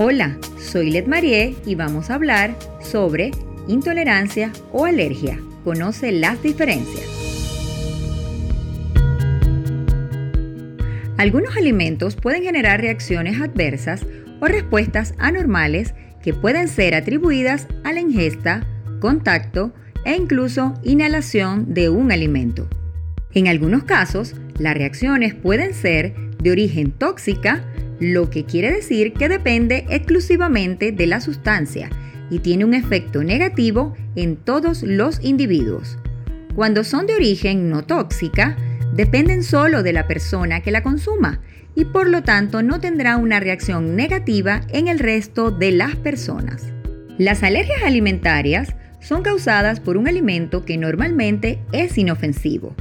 Hola, soy Let Marie y vamos a hablar sobre intolerancia o alergia. Conoce las diferencias. Algunos alimentos pueden generar reacciones adversas o respuestas anormales que pueden ser atribuidas a la ingesta, contacto e incluso inhalación de un alimento. En algunos casos, las reacciones pueden ser de origen tóxica, lo que quiere decir que depende exclusivamente de la sustancia y tiene un efecto negativo en todos los individuos. Cuando son de origen no tóxica, dependen solo de la persona que la consuma y por lo tanto no tendrá una reacción negativa en el resto de las personas. Las alergias alimentarias son causadas por un alimento que normalmente es inofensivo,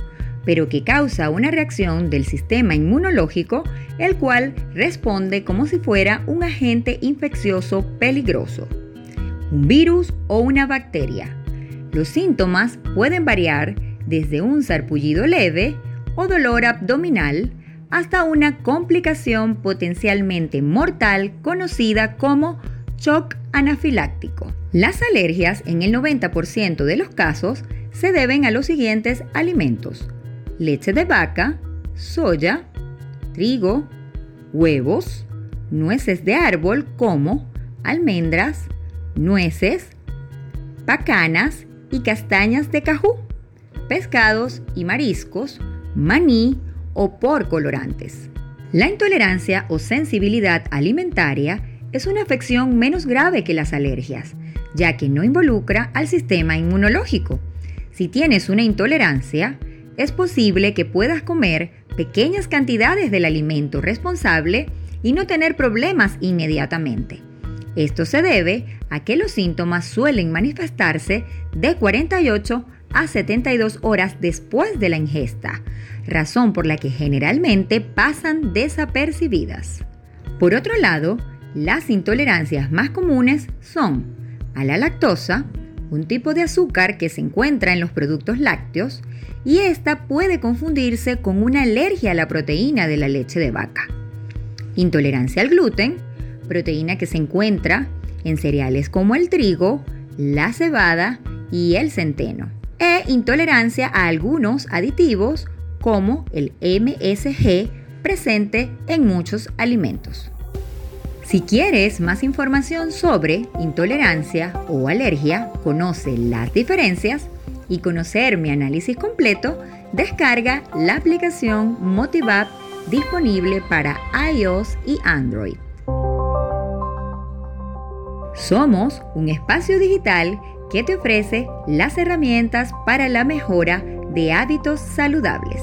pero que causa una reacción del sistema inmunológico, el cual responde como si fuera un agente infeccioso peligroso, un virus o una bacteria. Los síntomas pueden variar desde un sarpullido leve o dolor abdominal hasta una complicación potencialmente mortal conocida como shock anafiláctico. Las alergias en el 90% de los casos se deben a los siguientes alimentos leche de vaca, soya, trigo, huevos, nueces de árbol como almendras, nueces, pacanas y castañas de cajú, pescados y mariscos, maní o por colorantes. La intolerancia o sensibilidad alimentaria es una afección menos grave que las alergias, ya que no involucra al sistema inmunológico. Si tienes una intolerancia, es posible que puedas comer pequeñas cantidades del alimento responsable y no tener problemas inmediatamente. Esto se debe a que los síntomas suelen manifestarse de 48 a 72 horas después de la ingesta, razón por la que generalmente pasan desapercibidas. Por otro lado, las intolerancias más comunes son a la lactosa, un tipo de azúcar que se encuentra en los productos lácteos, y esta puede confundirse con una alergia a la proteína de la leche de vaca. Intolerancia al gluten, proteína que se encuentra en cereales como el trigo, la cebada y el centeno. E intolerancia a algunos aditivos como el MSG presente en muchos alimentos. Si quieres más información sobre intolerancia o alergia, conoce las diferencias y conocer mi análisis completo, descarga la aplicación Motivap disponible para iOS y Android. Somos un espacio digital que te ofrece las herramientas para la mejora de hábitos saludables.